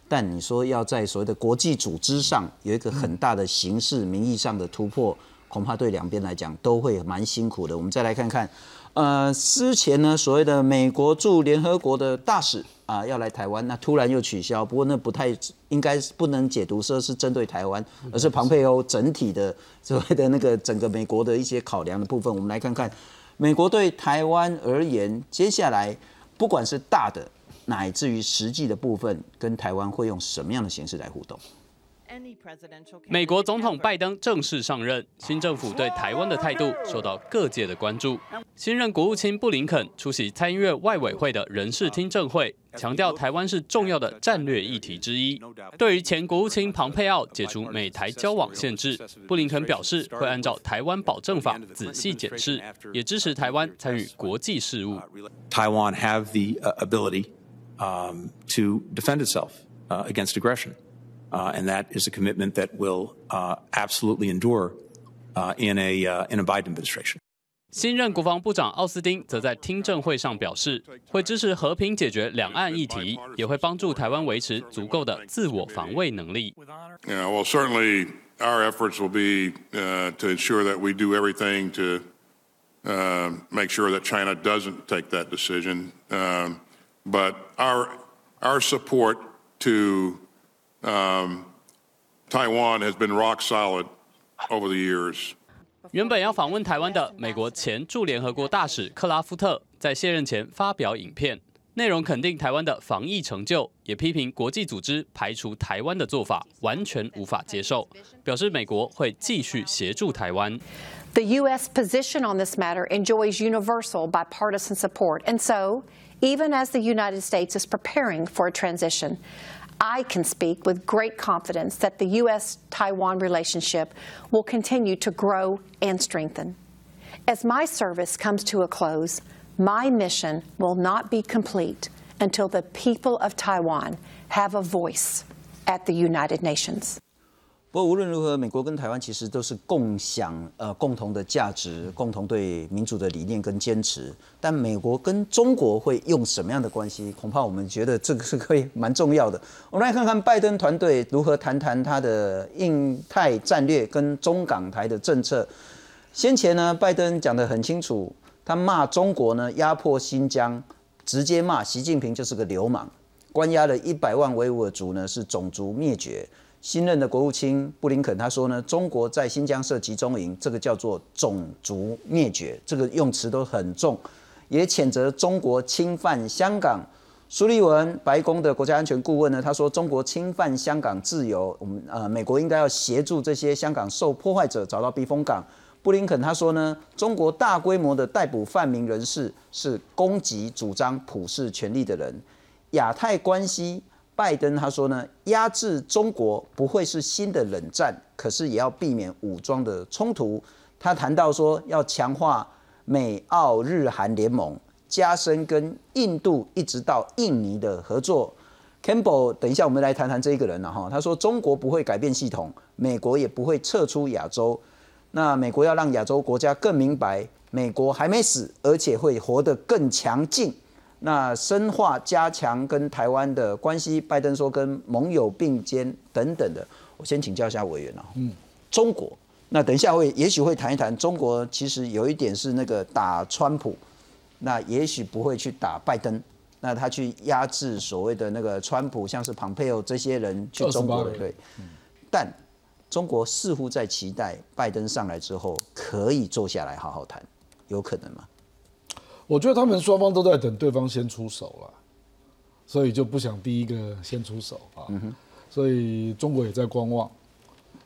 但你说要在所谓的国际组织上有一个很大的形式、名义上的突破，恐怕对两边来讲都会蛮辛苦的。我们再来看看，呃，之前呢，所谓的美国驻联合国的大使啊要来台湾，那突然又取消，不过那不太应该不能解读说是针对台湾，而是庞佩欧整体的所谓的那个整个美国的一些考量的部分。我们来看看。美国对台湾而言，接下来不管是大的，乃至于实际的部分，跟台湾会用什么样的形式来互动？美国总统拜登正式上任，新政府对台湾的态度受到各界的关注。新任国务卿布林肯出席参议院外委会的人事听证会，强调台湾是重要的战略议题之一。对于前国务卿庞佩奥解除美台交往限制，布林肯表示会按照台湾保证法仔细检视，也支持台湾参与国际事务。Taiwan have the ability um to defend itself against aggression. Uh, and that is a commitment that will uh, absolutely endure uh, in a in a Biden administration. 新任国防部长奥斯汀则在听证会上表示，会支持和平解决两岸议题，也会帮助台湾维持足够的自我防卫能力。Yeah, well, certainly our efforts will be uh, to ensure that we do everything to uh, make sure that China doesn't take that decision. Um, but our our support to um, Taiwan has been rock solid over the years. 原本要访问台湾的美国前驻联合国大使克拉夫特，在卸任前发表影片，内容肯定台湾的防疫成就，也批评国际组织排除台湾的做法完全无法接受，表示美国会继续协助台湾。The U.S. position on this matter enjoys universal bipartisan support, and so, even as the United States is preparing for a transition, I can speak with great confidence that the U.S. Taiwan relationship will continue to grow and strengthen. As my service comes to a close, my mission will not be complete until the people of Taiwan have a voice at the United Nations. 不过无论如何，美国跟台湾其实都是共享呃共同的价值，共同对民主的理念跟坚持。但美国跟中国会用什么样的关系？恐怕我们觉得这个是可以蛮重要的。我们来看看拜登团队如何谈谈他的印太战略跟中港台的政策。先前呢，拜登讲得很清楚，他骂中国呢压迫新疆，直接骂习近平就是个流氓，关押了一百万维吾尔族呢是种族灭绝。新任的国务卿布林肯他说呢，中国在新疆设集中营，这个叫做种族灭绝，这个用词都很重，也谴责中国侵犯香港。苏利文白宫的国家安全顾问呢，他说中国侵犯香港自由，我们呃美国应该要协助这些香港受破坏者找到避风港。布林肯他说呢，中国大规模的逮捕泛民人士是攻击主张普世权利的人。亚太关系。拜登他说呢，压制中国不会是新的冷战，可是也要避免武装的冲突。他谈到说，要强化美澳日韩联盟，加深跟印度一直到印尼的合作。Campbell，等一下我们来谈谈这一个人了哈。他说，中国不会改变系统，美国也不会撤出亚洲。那美国要让亚洲国家更明白，美国还没死，而且会活得更强劲。那深化加强跟台湾的关系，拜登说跟盟友并肩等等的。我先请教一下委员啊，嗯，中国，那等一下会也许会谈一谈中国，其实有一点是那个打川普，那也许不会去打拜登，那他去压制所谓的那个川普，像是庞佩奥这些人去中国，对，但中国似乎在期待拜登上来之后可以坐下来好好谈，有可能吗？我觉得他们双方都在等对方先出手了，所以就不想第一个先出手啊。所以中国也在观望。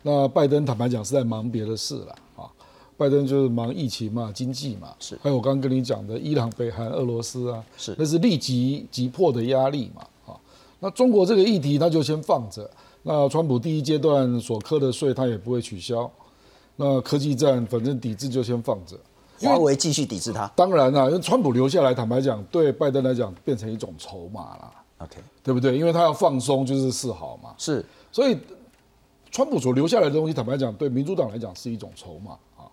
那拜登坦白讲是在忙别的事了啊。拜登就是忙疫情嘛、经济嘛，是。还有我刚刚跟你讲的伊朗、北韩、俄罗斯啊，是。那是立即急迫的压力嘛啊。那中国这个议题他就先放着。那川普第一阶段所课的税他也不会取消。那科技战反正抵制就先放着。华为继续抵制他，当然啦，因为川普留下来，坦白讲，对拜登来讲变成一种筹码了。OK，对不对？因为他要放松，就是示好嘛。是，所以川普所留下来的东西，坦白讲，对民主党来讲是一种筹码啊。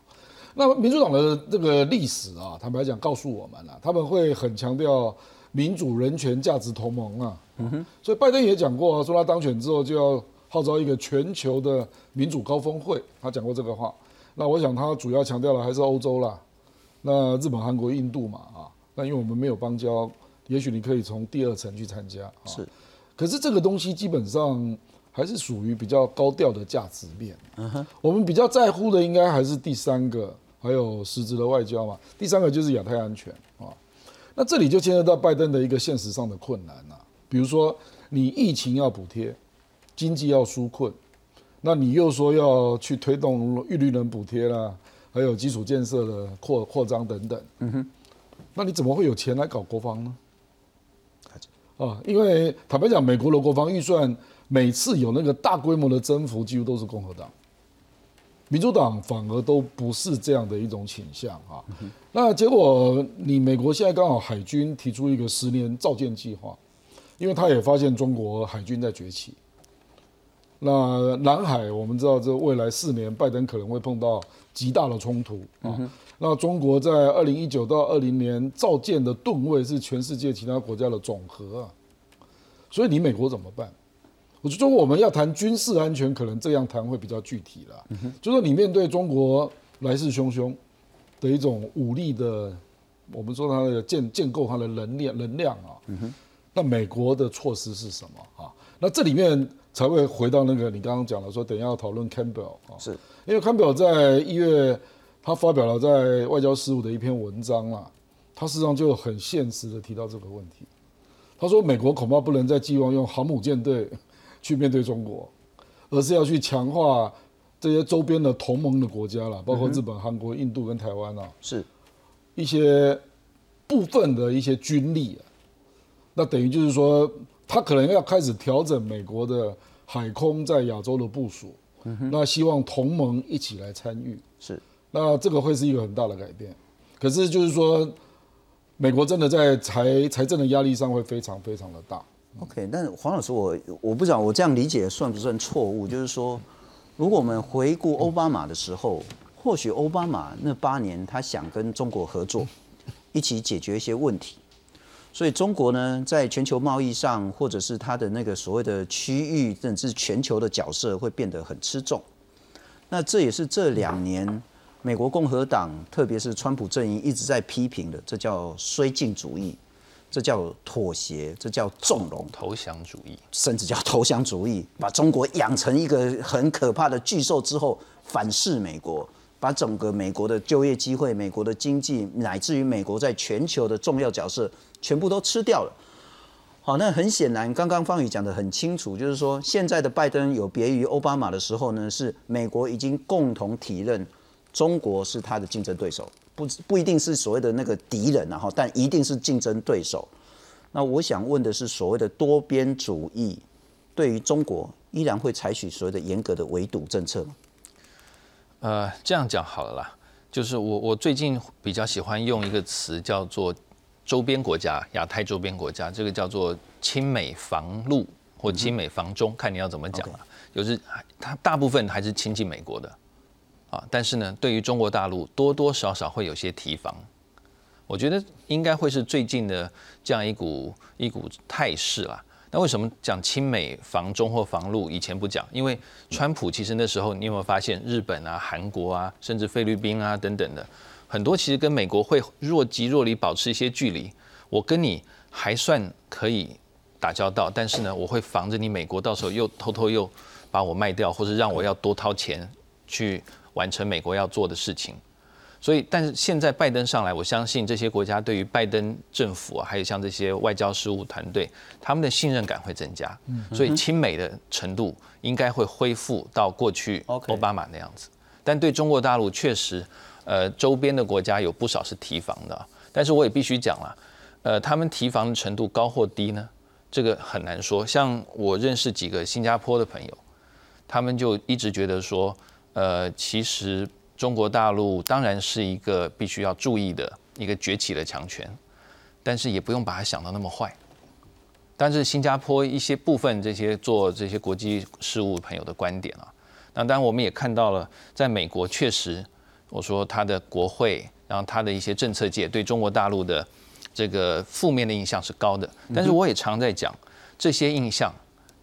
那民主党的这个历史啊，坦白讲告诉我们了，他们会很强调民主、人权、价值同盟啊。嗯哼。所以拜登也讲过啊，说他当选之后就要号召一个全球的民主高峰会，他讲过这个话。那我想他主要强调的还是欧洲啦。那日本、韩国、印度嘛，啊，那因为我们没有邦交，也许你可以从第二层去参加。啊是，可是这个东西基本上还是属于比较高调的价值面。嗯哼，我们比较在乎的应该还是第三个，还有实质的外交嘛。第三个就是亚太安全啊。那这里就牵涉到拜登的一个现实上的困难呐，比如说你疫情要补贴，经济要纾困，那你又说要去推动绿绿能补贴啦。还有基础建设的扩扩张等等，嗯哼，那你怎么会有钱来搞国防呢？啊，因为坦白讲，美国的国防预算每次有那个大规模的增幅，几乎都是共和党，民主党反而都不是这样的一种倾向啊。那结果你美国现在刚好海军提出一个十年造舰计划，因为他也发现中国海军在崛起。那南海，我们知道这未来四年，拜登可能会碰到极大的冲突啊。那中国在二零一九到二零年造舰的吨位是全世界其他国家的总和啊。所以你美国怎么办？我就说我们要谈军事安全，可能这样谈会比较具体了。就说你面对中国来势汹汹的一种武力的，我们说它的建建构它的能量能量啊，那美国的措施是什么啊？那这里面才会回到那个你刚刚讲的说，等一下要讨论 Campbell 啊，是因为 Campbell 在一月他发表了在外交事务的一篇文章啦，他实际上就很现实的提到这个问题。他说，美国恐怕不能再寄望用航母舰队去面对中国，而是要去强化这些周边的同盟的国家了，包括日本、韩国、印度跟台湾啊，是一些部分的一些军力啊。那等于就是说，他可能要开始调整美国的海空在亚洲的部署，那希望同盟一起来参与。是，那这个会是一个很大的改变。可是就是说。美国真的在财财政的压力上会非常非常的大。OK，但是黄老师，我我不知道我这样理解算不算错误？就是说，如果我们回顾奥巴马的时候，或许奥巴马那八年他想跟中国合作，一起解决一些问题，所以中国呢，在全球贸易上，或者是它的那个所谓的区域甚至全球的角色会变得很吃重。那这也是这两年。美国共和党，特别是川普阵营一直在批评的，这叫绥靖主义，这叫妥协，这叫纵容，投降主义，甚至叫投降主义，把中国养成一个很可怕的巨兽之后，反噬美国，把整个美国的就业机会、美国的经济，乃至于美国在全球的重要角色，全部都吃掉了。好，那很显然，刚刚方宇讲的很清楚，就是说，现在的拜登有别于奥巴马的时候呢，是美国已经共同体认。中国是他的竞争对手，不不一定是所谓的那个敌人，然后但一定是竞争对手。那我想问的是，所谓的多边主义对于中国依然会采取所谓的严格的围堵政策吗？呃，这样讲好了啦，就是我我最近比较喜欢用一个词叫做周边国家，亚太周边国家，这个叫做亲美防陆或亲美防中，看你要怎么讲了。就是它大部分还是亲近美国的。啊，但是呢，对于中国大陆多多少少会有些提防，我觉得应该会是最近的这样一股一股态势啦。那为什么讲亲美防中或防陆？以前不讲，因为川普其实那时候你有没有发现，日本啊、韩国啊，甚至菲律宾啊等等的，很多其实跟美国会若即若离，保持一些距离。我跟你还算可以打交道，但是呢，我会防着你美国到时候又偷偷又把我卖掉，或者让我要多掏钱去。完成美国要做的事情，所以，但是现在拜登上来，我相信这些国家对于拜登政府啊，还有像这些外交事务团队，他们的信任感会增加，所以亲美的程度应该会恢复到过去奥巴马那样子。但对中国大陆确实，呃，周边的国家有不少是提防的，但是我也必须讲了，呃，他们提防的程度高或低呢，这个很难说。像我认识几个新加坡的朋友，他们就一直觉得说。呃，其实中国大陆当然是一个必须要注意的一个崛起的强权，但是也不用把它想的那么坏。但是新加坡一些部分这些做这些国际事务朋友的观点啊，那当然我们也看到了，在美国确实，我说他的国会，然后他的一些政策界对中国大陆的这个负面的印象是高的。但是我也常在讲，这些印象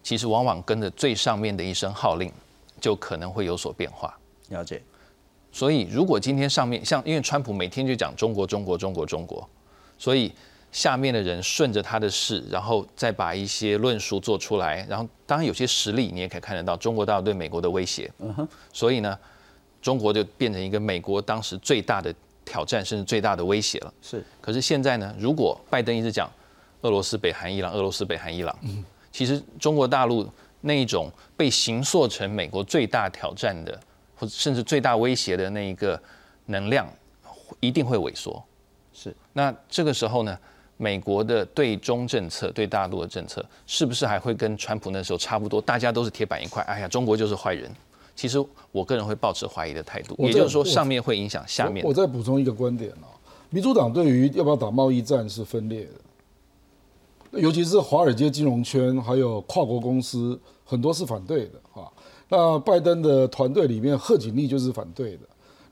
其实往往跟着最上面的一声号令。就可能会有所变化，了解。所以如果今天上面像，因为川普每天就讲中国、中国、中国、中国，所以下面的人顺着他的事，然后再把一些论述做出来，然后当然有些实例你也可以看得到，中国大陆对美国的威胁。嗯哼。所以呢，中国就变成一个美国当时最大的挑战，甚至最大的威胁了。是。可是现在呢，如果拜登一直讲俄罗斯、北韩、伊朗、俄罗斯、北韩、伊朗，嗯，其实中国大陆。那一种被形塑成美国最大挑战的，或者甚至最大威胁的那一个能量，一定会萎缩。是。那这个时候呢，美国的对中政策、对大陆的政策，是不是还会跟川普那时候差不多？大家都是铁板一块。哎呀，中国就是坏人。其实我个人会抱持怀疑的态度。也就是说，上面会影响下面。我再补充一个观点哦，民主党对于要不要打贸易战是分裂的。尤其是华尔街金融圈，还有跨国公司，很多是反对的哈。那拜登的团队里面，贺锦丽就是反对的，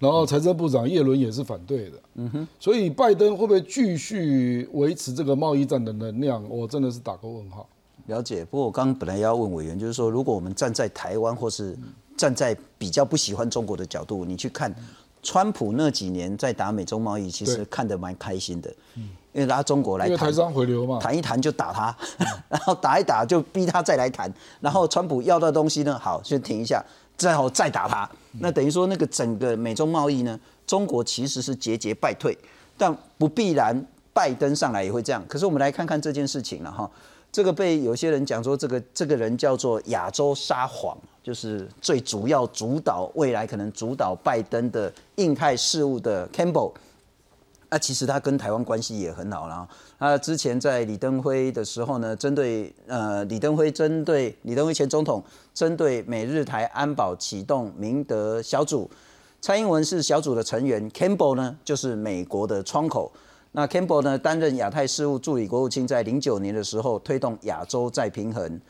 然后财政部长耶伦也是反对的。嗯哼。所以拜登会不会继续维持这个贸易战的能量？我真的是打个问号。了解。不过我刚刚本来要问委员，就是说，如果我们站在台湾或是站在比较不喜欢中国的角度，你去看川普那几年在打美中贸易，其实看得蛮开心的，因为拉中国来谈，台商回流嘛，谈一谈就打他，然后打一打就逼他再来谈，然后川普要到东西呢，好先停一下，再后再打他，那等于说那个整个美中贸易呢，中国其实是节节败退，但不必然拜登上来也会这样。可是我们来看看这件事情了哈，这个被有些人讲说这个这个人叫做亚洲沙皇，就是最主要主导未来可能主导拜登的印太事务的 Campbell。那其实他跟台湾关系也很好啦。他之前在李登辉的时候呢，针对呃李登辉针对李登辉前总统针对美日台安保启动明德小组，蔡英文是小组的成员，Campbell 呢就是美国的窗口。那 Campbell 呢担任亚太事务助理国务卿，在零九年的时候推动亚洲再平衡。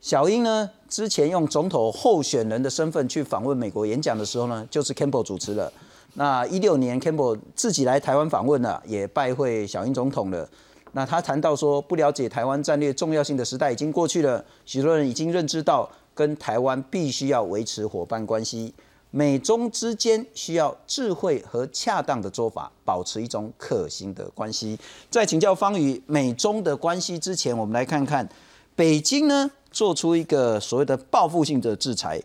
小英呢之前用总统候选人的身份去访问美国演讲的时候呢，就是 Campbell 主持了。那一六年，Campbell 自己来台湾访问了，也拜会小英总统了。那他谈到说，不了解台湾战略重要性的时代已经过去了，许多人已经认知到，跟台湾必须要维持伙伴关系，美中之间需要智慧和恰当的做法，保持一种可行的关系。在请教方宇美中的关系之前，我们来看看北京呢做出一个所谓的报复性的制裁。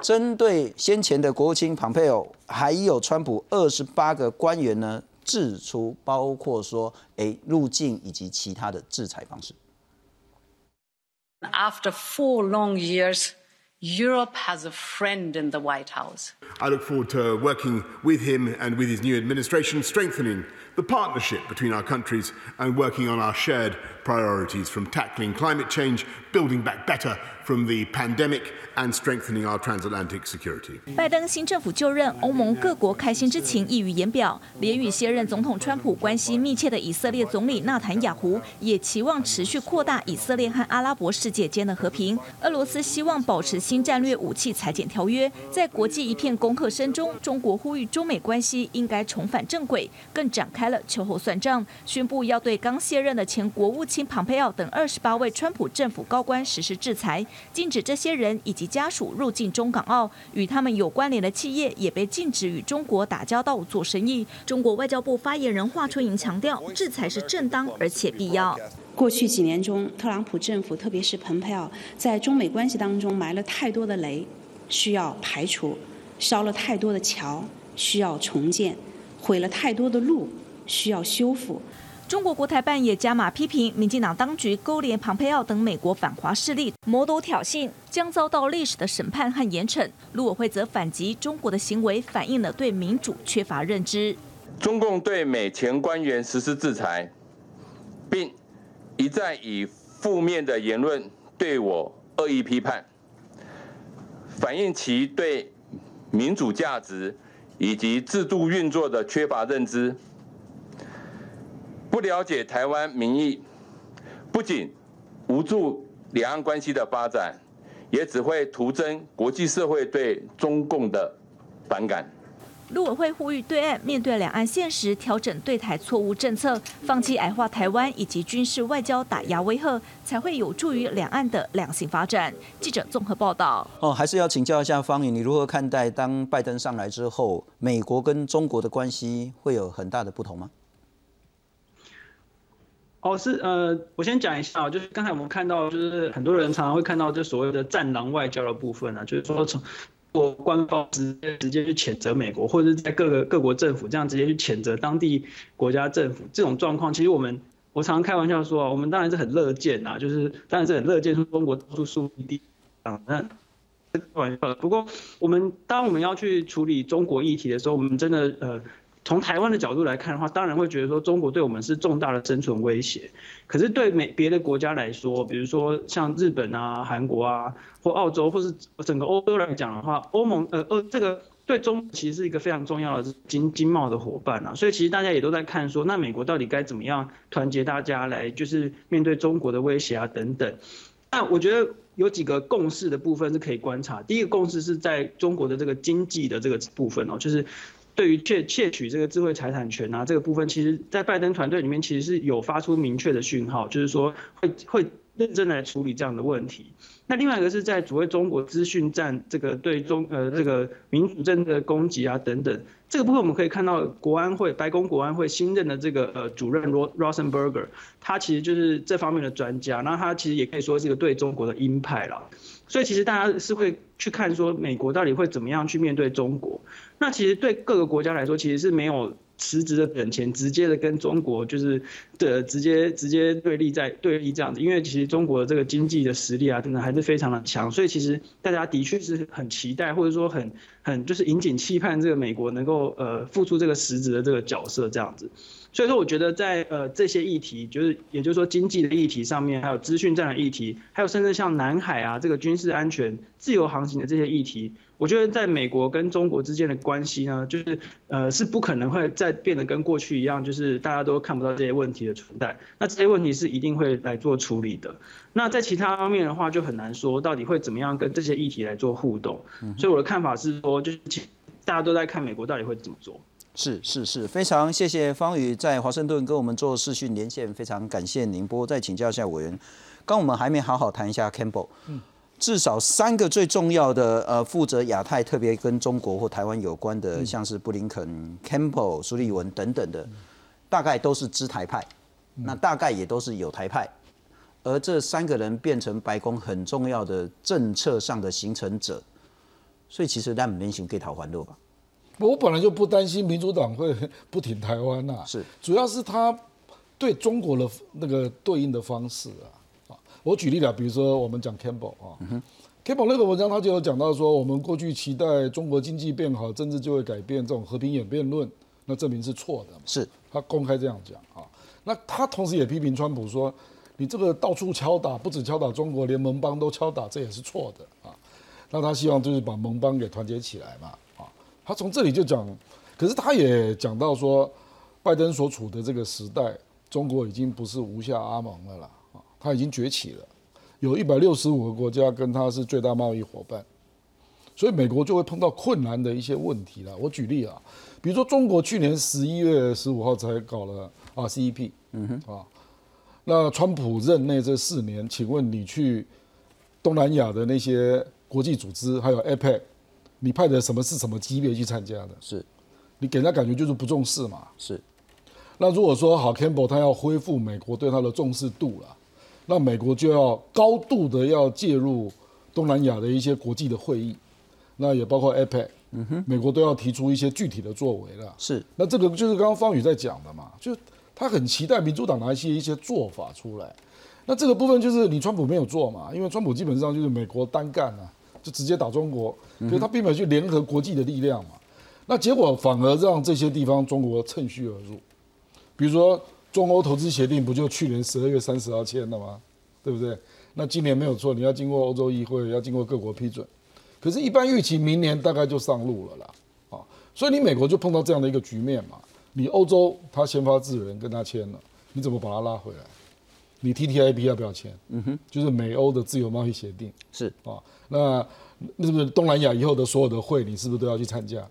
针对先前的国务卿蓬佩奥，还有川普二十八个官员呢，指出包括说，哎，入境以及其他的制裁方式。After four long years, Europe has a friend in the White House. I look forward to working with him and with his new administration, strengthening the partnership between our countries and working on our shared priorities from tackling climate change, building back better from the pandemic and strengthening our transatlantic security. 拜登新政府就任，欧盟各国开心之情溢于言表。连与现任总统川普关系密切的以色列总理纳坦雅胡也期望持续扩大以色列和阿拉伯世界间的和平。俄罗斯希望保持新战略武器裁减条约。在国际一片攻克声中，中国呼吁中美关系应该重返正轨，更展开了秋后算账，宣布要对刚卸任的前国务卿庞佩奥等二十八位川普政府高官实施制裁。禁止这些人以及家属入境中港澳，与他们有关联的企业也被禁止与中国打交道做生意。中国外交部发言人华春莹强调，制裁是正当而且必要。过去几年中，特朗普政府，特别是蓬佩奥，在中美关系当中埋了太多的雷，需要排除；烧了太多的桥，需要重建；毁了太多的路，需要修复。中国国台办也加码批评民进党当局勾连庞佩奥等美国反华势力，谋斗挑衅，将遭到历史的审判和严惩。陆委会则反击中国的行为反映了对民主缺乏认知。中共对美前官员实施制裁，并一再以负面的言论对我恶意批判，反映其对民主价值以及制度运作的缺乏认知。不了解台湾民意，不仅无助两岸关系的发展，也只会徒增国际社会对中共的反感。陆委会呼吁对岸面对两岸现实，调整对台错误政策，放弃矮化台湾以及军事外交打压威吓，才会有助于两岸的良性发展。记者综合报道。哦，还是要请教一下方宇，你如何看待当拜登上来之后，美国跟中国的关系会有很大的不同吗？哦，是呃，我先讲一下就是刚才我们看到，就是很多人常常会看到这所谓的战狼外交的部分啊，就是说从国官方直接直接去谴责美国，或者是在各个各国政府这样直接去谴责当地国家政府这种状况，其实我们我常常开玩笑说啊，我们当然是很乐见啊，就是当然是很乐见说中国到处树立地啊，那开玩笑。不过我们当我们要去处理中国议题的时候，我们真的呃。从台湾的角度来看的话，当然会觉得说中国对我们是重大的生存威胁。可是对美别的国家来说，比如说像日本啊、韩国啊，或澳洲，或是整个欧洲来讲的话，欧盟呃呃这个对中其实是一个非常重要的经经贸的伙伴啊。所以其实大家也都在看说，那美国到底该怎么样团结大家来就是面对中国的威胁啊等等。那我觉得有几个共识的部分是可以观察。第一个共识是在中国的这个经济的这个部分哦，就是。对于窃窃取这个智慧财产权啊，这个部分，其实，在拜登团队里面，其实是有发出明确的讯号，就是说会会认真来处理这样的问题。那另外一个是在所谓中国资讯战这个对中呃这个民主政的攻击啊等等，这个部分我们可以看到国安会白宫国安会新任的这个呃主任 Ro Rosenberger，他其实就是这方面的专家，那他其实也可以说是一个对中国的鹰派了。所以其实大家是会去看说美国到底会怎么样去面对中国。那其实对各个国家来说，其实是没有。实质的本钱直接的跟中国就是的直接直接对立在对立这样子，因为其实中国的这个经济的实力啊，真的还是非常的强，所以其实大家的确是很期待或者说很很就是引颈期盼这个美国能够呃付出这个实质的这个角色这样子。所以说我觉得在呃这些议题，就是也就是说经济的议题上面，还有资讯战的议题，还有甚至像南海啊这个军事安全、自由航行的这些议题。我觉得在美国跟中国之间的关系呢，就是呃是不可能会再变得跟过去一样，就是大家都看不到这些问题的存在。那这些问题是一定会来做处理的。那在其他方面的话，就很难说到底会怎么样跟这些议题来做互动。所以我的看法是说，就是大家都在看美国到底会怎么做。是是是，非常谢谢方宇在华盛顿跟我们做视讯连线，非常感谢宁波。再请教一下委员，刚我们还没好好谈一下 Campbell。嗯。至少三个最重要的呃，负责亚太特别跟中国或台湾有关的，像是布林肯、Campbell、苏利文等等的，大概都是支台派，那大概也都是有台派，而这三个人变成白宫很重要的政策上的形成者，所以其实他们连行可以讨还乐吧。我本来就不担心民主党会 不挺台湾呐，是，主要是他对中国的那个对应的方式啊。我举例了，比如说我们讲 Campbell 啊，Campbell 那个文章他就有讲到说，我们过去期待中国经济变好，政治就会改变，这种和平演变论，那证明是错的。是，他公开这样讲啊。那他同时也批评川普说，你这个到处敲打，不止敲打中国，连盟邦都敲打，这也是错的啊。那他希望就是把盟邦给团结起来嘛啊。他从这里就讲，可是他也讲到说，拜登所处的这个时代，中国已经不是无下阿蒙了啦。他已经崛起了，有一百六十五个国家跟他是最大贸易伙伴，所以美国就会碰到困难的一些问题了。我举例啊，比如说中国去年十一月十五号才搞了 RCEP，嗯哼啊，那川普任内这四年，请问你去东南亚的那些国际组织，还有 APEC，你派的什么是什么级别去参加的？是，你给人家感觉就是不重视嘛？是。那如果说好，Campbell 他要恢复美国对他的重视度了。那美国就要高度的要介入东南亚的一些国际的会议，那也包括 APEC，嗯哼，美国都要提出一些具体的作为了。是，那这个就是刚刚方宇在讲的嘛，就他很期待民主党拿一些一些做法出来。那这个部分就是你川普没有做嘛，因为川普基本上就是美国单干啊，就直接打中国，所以他并没有去联合国际的力量嘛。那结果反而让这些地方中国趁虚而入，比如说。中欧投资协定不就去年十二月三十号签的吗？对不对？那今年没有错，你要经过欧洲议会，要经过各国批准。可是，一般预期明年大概就上路了啦。啊，所以你美国就碰到这样的一个局面嘛。你欧洲他先发制人跟他签了，你怎么把他拉回来？你 TTIP 要不要签？嗯哼，就是美欧的自由贸易协定。是啊，那那是不是东南亚以后的所有的会，你是不是都要去参加？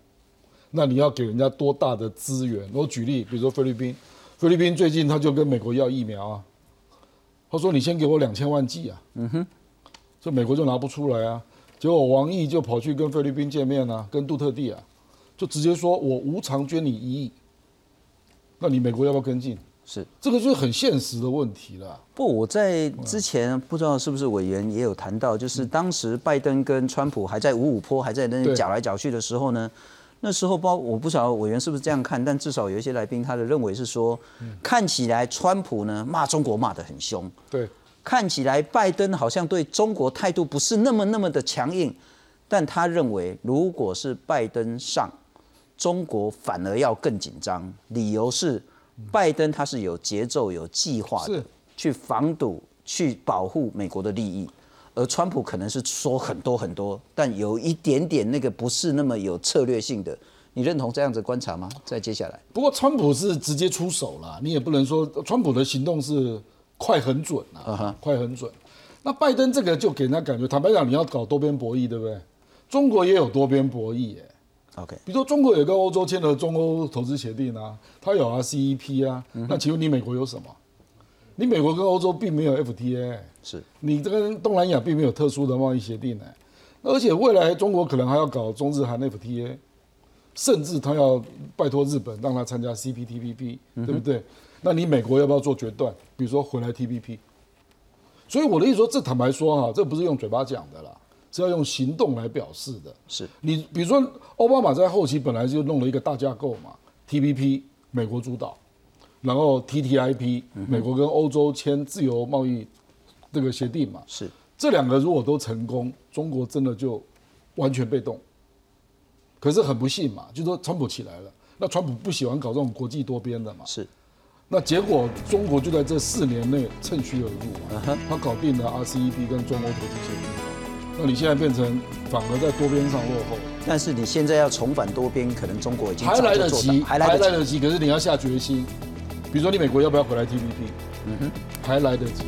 那你要给人家多大的资源？我举例，比如说菲律宾。菲律宾最近他就跟美国要疫苗啊，他说你先给我两千万剂啊，嗯哼，这美国就拿不出来啊，结果王毅就跑去跟菲律宾见面啊，跟杜特地啊，就直接说我无偿捐你一亿，那你美国要不要跟进？是，这个就是很现实的问题了。不，我在之前不知道是不是委员也有谈到，就是当时拜登跟川普还在五五坡还在那搅来搅去的时候呢。那时候包我不晓得委员是不是这样看，但至少有一些来宾他的认为是说，看起来川普呢骂中国骂得很凶，对，看起来拜登好像对中国态度不是那么那么的强硬，但他认为如果是拜登上，中国反而要更紧张，理由是拜登他是有节奏有计划的去防堵去保护美国的利益。而川普可能是说很多很多，但有一点点那个不是那么有策略性的，你认同这样子观察吗？在接下来，不过川普是直接出手了，你也不能说川普的行动是快很准啊，快很准。那拜登这个就给人家感觉，坦白讲，你要搞多边博弈，对不对？中国也有多边博弈，哎，OK，比如说中国也跟欧洲签了中欧投资协定啊，它有 RCEP 啊，那请问你美国有什么？你美国跟欧洲并没有 FTA，是你这跟东南亚并没有特殊的贸易协定呢。而且未来中国可能还要搞中日韩 FTA，甚至他要拜托日本让他参加 CPTPP，对不对？那你美国要不要做决断？比如说回来 TPP？所以我的意思说，这坦白说哈，这不是用嘴巴讲的啦，是要用行动来表示的。是你比如说奥巴马在后期本来就弄了一个大架构嘛，TPP 美国主导。然后 TTIP 美国跟欧洲签自由贸易这个协定嘛，是这两个如果都成功，中国真的就完全被动。可是很不幸嘛，就说川普起来了，那川普不喜欢搞这种国际多边的嘛，是。那结果中国就在这四年内趁虚而入啊，他搞定了 RCEP 跟中欧投资协定，那你现在变成反而在多边上落后。但是你现在要重返多边，可能中国已经还来得及，还来得及，可是你要下决心。比如说，你美国要不要回来 TPP？嗯哼，还来得及。